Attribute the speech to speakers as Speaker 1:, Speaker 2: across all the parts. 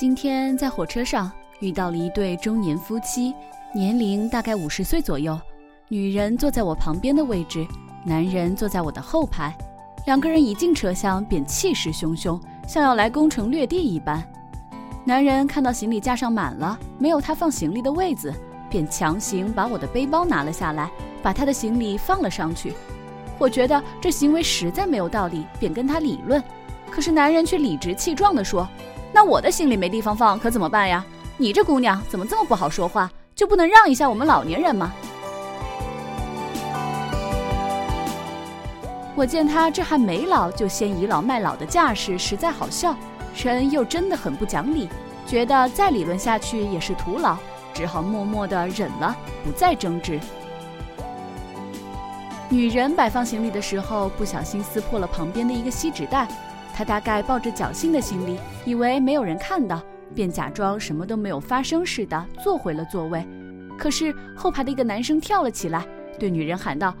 Speaker 1: 今天在火车上遇到了一对中年夫妻，年龄大概五十岁左右。女人坐在我旁边的位置，男人坐在我的后排。两个人一进车厢便气势汹汹，像要来攻城略地一般。男人看到行李架上满了，没有他放行李的位子，便强行把我的背包拿了下来，把他的行李放了上去。我觉得这行为实在没有道理，便跟他理论。可是男人却理直气壮地说：“那我的行李没地方放，可怎么办呀？你这姑娘怎么这么不好说话？就不能让一下我们老年人吗？”我见他这还没老就先倚老卖老的架势，实在好笑，人又真的很不讲理，觉得再理论下去也是徒劳，只好默默地忍了，不再争执。女人摆放行李的时候，不小心撕破了旁边的一个锡纸袋。他大概抱着侥幸的心理，以为没有人看到，便假装什么都没有发生似的坐回了座位。可是后排的一个男生跳了起来，对女人喊道：“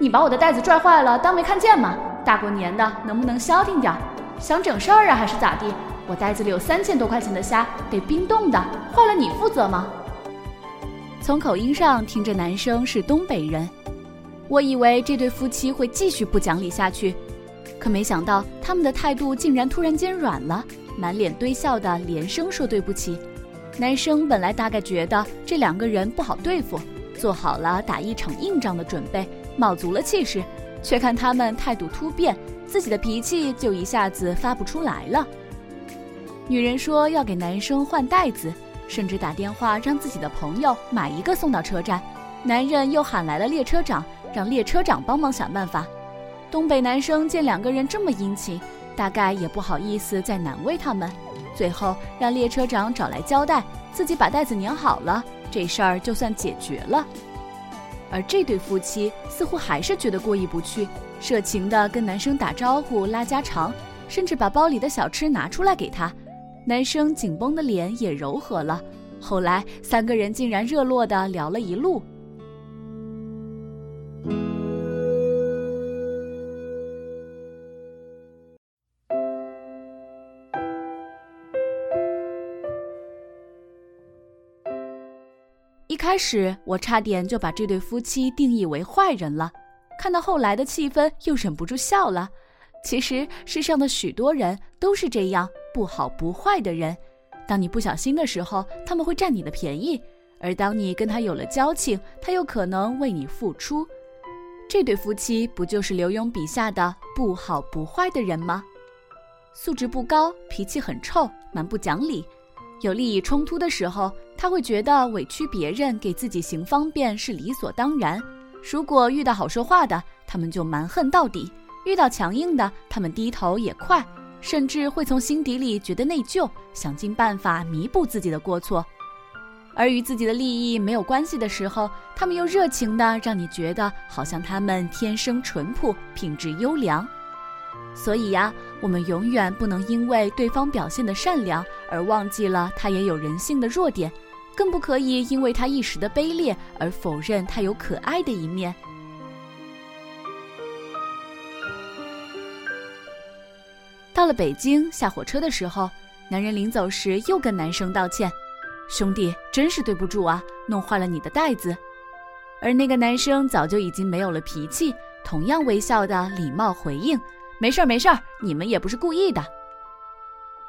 Speaker 1: 你把我的袋子拽坏了，当没看见吗？大过年的，能不能消停点？想整事儿啊，还是咋地？我袋子里有三千多块钱的虾，得冰冻的，坏了你负责吗？”从口音上听着，男生是东北人。我以为这对夫妻会继续不讲理下去，可没想到他们的态度竟然突然间软了，满脸堆笑的连声说对不起。男生本来大概觉得这两个人不好对付，做好了打一场硬仗的准备，卯足了气势，却看他们态度突变，自己的脾气就一下子发不出来了。女人说要给男生换袋子，甚至打电话让自己的朋友买一个送到车站。男人又喊来了列车长。让列车长帮忙想办法。东北男生见两个人这么殷勤，大概也不好意思再难为他们，最后让列车长找来胶带，自己把袋子粘好了，这事儿就算解决了。而这对夫妻似乎还是觉得过意不去，热情地跟男生打招呼、拉家常，甚至把包里的小吃拿出来给他。男生紧绷的脸也柔和了。后来三个人竟然热络地聊了一路。开始我差点就把这对夫妻定义为坏人了，看到后来的气氛又忍不住笑了。其实世上的许多人都是这样不好不坏的人，当你不小心的时候，他们会占你的便宜；而当你跟他有了交情，他又可能为你付出。这对夫妻不就是刘墉笔下的不好不坏的人吗？素质不高，脾气很臭，蛮不讲理。有利益冲突的时候，他会觉得委屈别人给自己行方便是理所当然；如果遇到好说话的，他们就蛮横到底；遇到强硬的，他们低头也快，甚至会从心底里觉得内疚，想尽办法弥补自己的过错。而与自己的利益没有关系的时候，他们又热情的让你觉得好像他们天生淳朴，品质优良。所以呀，我们永远不能因为对方表现的善良而忘记了他也有人性的弱点，更不可以因为他一时的卑劣而否认他有可爱的一面。到了北京，下火车的时候，男人临走时又跟男生道歉：“兄弟，真是对不住啊，弄坏了你的袋子。”而那个男生早就已经没有了脾气，同样微笑的礼貌回应。没事儿，没事儿，你们也不是故意的。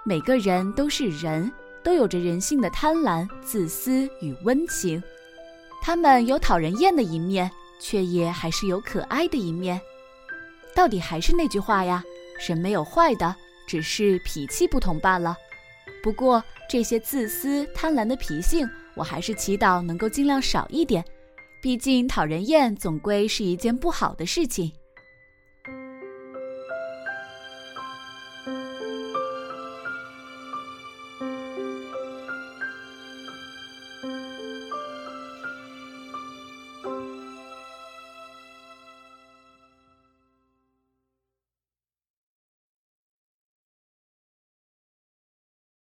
Speaker 1: 每个人都是人，都有着人性的贪婪、自私与温情。他们有讨人厌的一面，却也还是有可爱的一面。到底还是那句话呀，人没有坏的，只是脾气不同罢了。不过这些自私、贪婪的脾性，我还是祈祷能够尽量少一点。毕竟讨人厌总归是一件不好的事情。